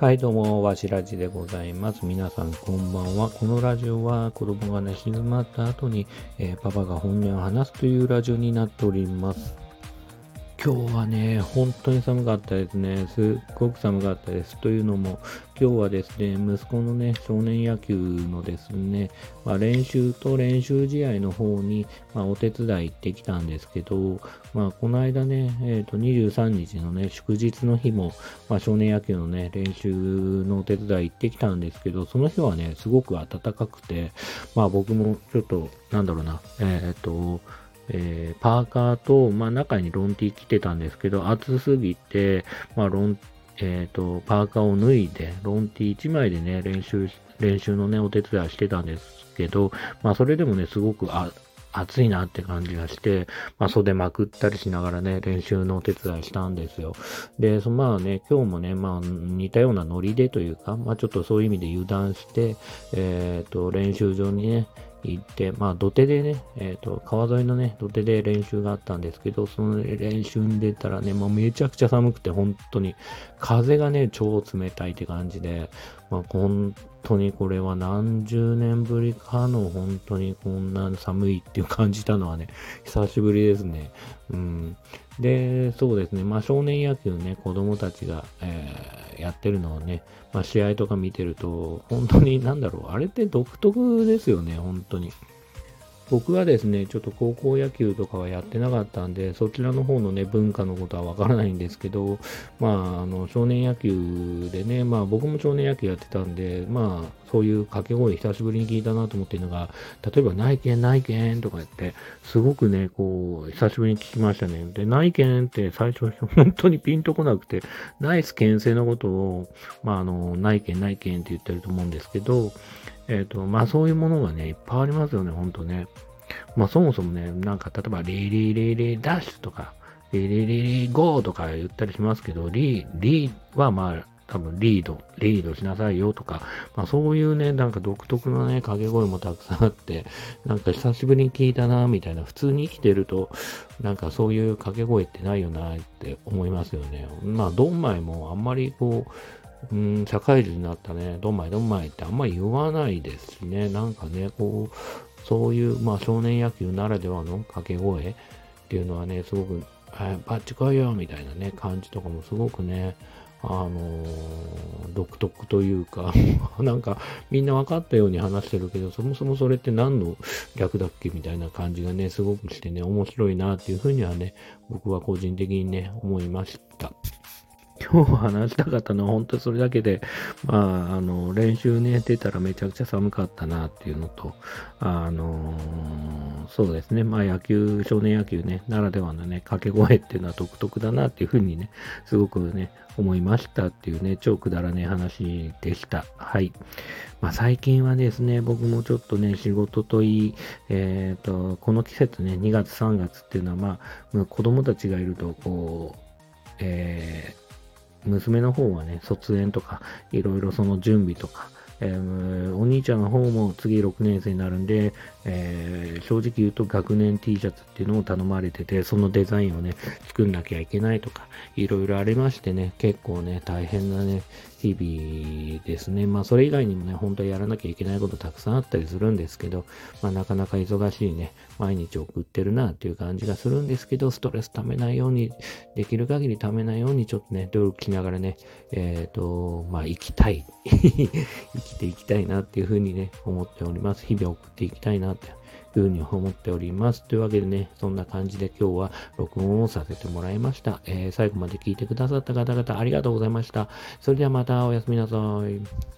はい、どうも、わしらじでございます。皆さん、こんばんは。このラジオは、子供が寝静まった後に、えー、パパが本音を話すというラジオになっております。今日はね、本当に寒かったですね。すっごく寒かったです。というのも、今日はですね、息子のね、少年野球のですね、まあ、練習と練習試合の方に、まあ、お手伝い行ってきたんですけど、まあ、この間ね、えっ、ー、と、23日のね、祝日の日も、まあ、少年野球のね、練習のお手伝い行ってきたんですけど、その日はね、すごく暖かくて、まあ、僕もちょっと、なんだろうな、えっ、ー、と、えー、パーカーと、まあ、中にロンティ着てたんですけど、暑すぎて、まあ、ロン、えっ、ー、と、パーカーを脱いで、ロンティ1枚でね、練習、練習のね、お手伝いしてたんですけど、まあ、それでもね、すごく、あ、暑いなって感じがして、まあ、袖まくったりしながらね、練習のお手伝いしたんですよ。で、そまあね、今日もね、まあ、似たようなノリでというか、まあ、ちょっとそういう意味で油断して、えっ、ー、と、練習場にね、行って、まあ土手でね、えっ、ー、と、川沿いのね、土手で練習があったんですけど、その練習に出たらね、もうめちゃくちゃ寒くて、本当に、風がね、超冷たいって感じで、まあ本当にこれは何十年ぶりかの本当にこんな寒いっていう感じたのはね、久しぶりですね。うん。で、そうですね、まあ少年野球ね、子供たちが、えー、やってるのをね、まあ試合とか見てると、本当になんだろう、あれって独特ですよね、本当に。僕はですね、ちょっと高校野球とかはやってなかったんで、そちらの方のね、文化のことはわからないんですけど、まあ、あの、少年野球でね、まあ僕も少年野球やってたんで、まあ、そういう掛け声久しぶりに聞いたなと思ってるのが、例えば内見内見とか言って、すごくね、こう、久しぶりに聞きましたね。で、内見って最初、本当にピンとこなくて、ナイス牽制のことを、まあ、あの、内見内見って言ってると思うんですけど、えっ、ー、と、まあそういうものがね、いっぱいありますよね、ほんとね。まあそもそもね、なんか例えば、リリリリダッシュとか、リリリリゴーとか言ったりしますけど、リ、リはまあ、多分リード、リードしなさいよとか、まあそういうね、なんか独特のね、掛け声もたくさんあって、なんか久しぶりに聞いたな、みたいな、普通に生きてると、なんかそういう掛け声ってないよな、って思いますよね。まあ、ドンマイもあんまりこう、うん、社会人になったね、どんまいどんまいってあんま言わないですしね、なんかね、こう、そういう、まあ少年野球ならではの掛け声っていうのはね、すごく、はい、バッチ来いよみたいなね、感じとかもすごくね、あのー、独特というか なんかみんな分かったように話してるけど、そもそもそれって何の略だっけみたいな感じがね、すごくしてね、面白いなっていうふうにはね、僕は個人的にね、思いました。今日話したかったのは本当それだけで、まあ、あの、練習ね、出たらめちゃくちゃ寒かったなっていうのと、あのー、そうですね、まあ野球、少年野球ね、ならではのね、掛け声っていうのは独特だなっていうふうにね、すごくね、思いましたっていうね、超くだらねえ話でした。はい。まあ最近はですね、僕もちょっとね、仕事といい、えっ、ー、と、この季節ね、2月3月っていうのはまあ、子供たちがいると、こう、えー娘の方はね、卒園とか、いろいろその準備とか、えー、お兄ちゃんの方も次6年生になるんで、えー、正直言うと学年 T シャツっていうのを頼まれてて、そのデザインをね、作んなきゃいけないとか、いろいろありましてね、結構ね、大変なね、日々ですね。まあ、それ以外にもね、本当はやらなきゃいけないことたくさんあったりするんですけど、まあ、なかなか忙しいね、毎日送ってるなっていう感じがするんですけど、ストレス溜めないように、できる限り溜めないように、ちょっとね、努力しながらね、えっ、ー、と、まあ、生きたい。生 きていきたいなっていうふうにね、思っております。日々送っていきたいなっていうふうに思っております。というわけでね、そんな感じで今日は録音をさせてもらいました。えー、最後まで聞いてくださった方々ありがとうございました。それではまたおやすみなさい。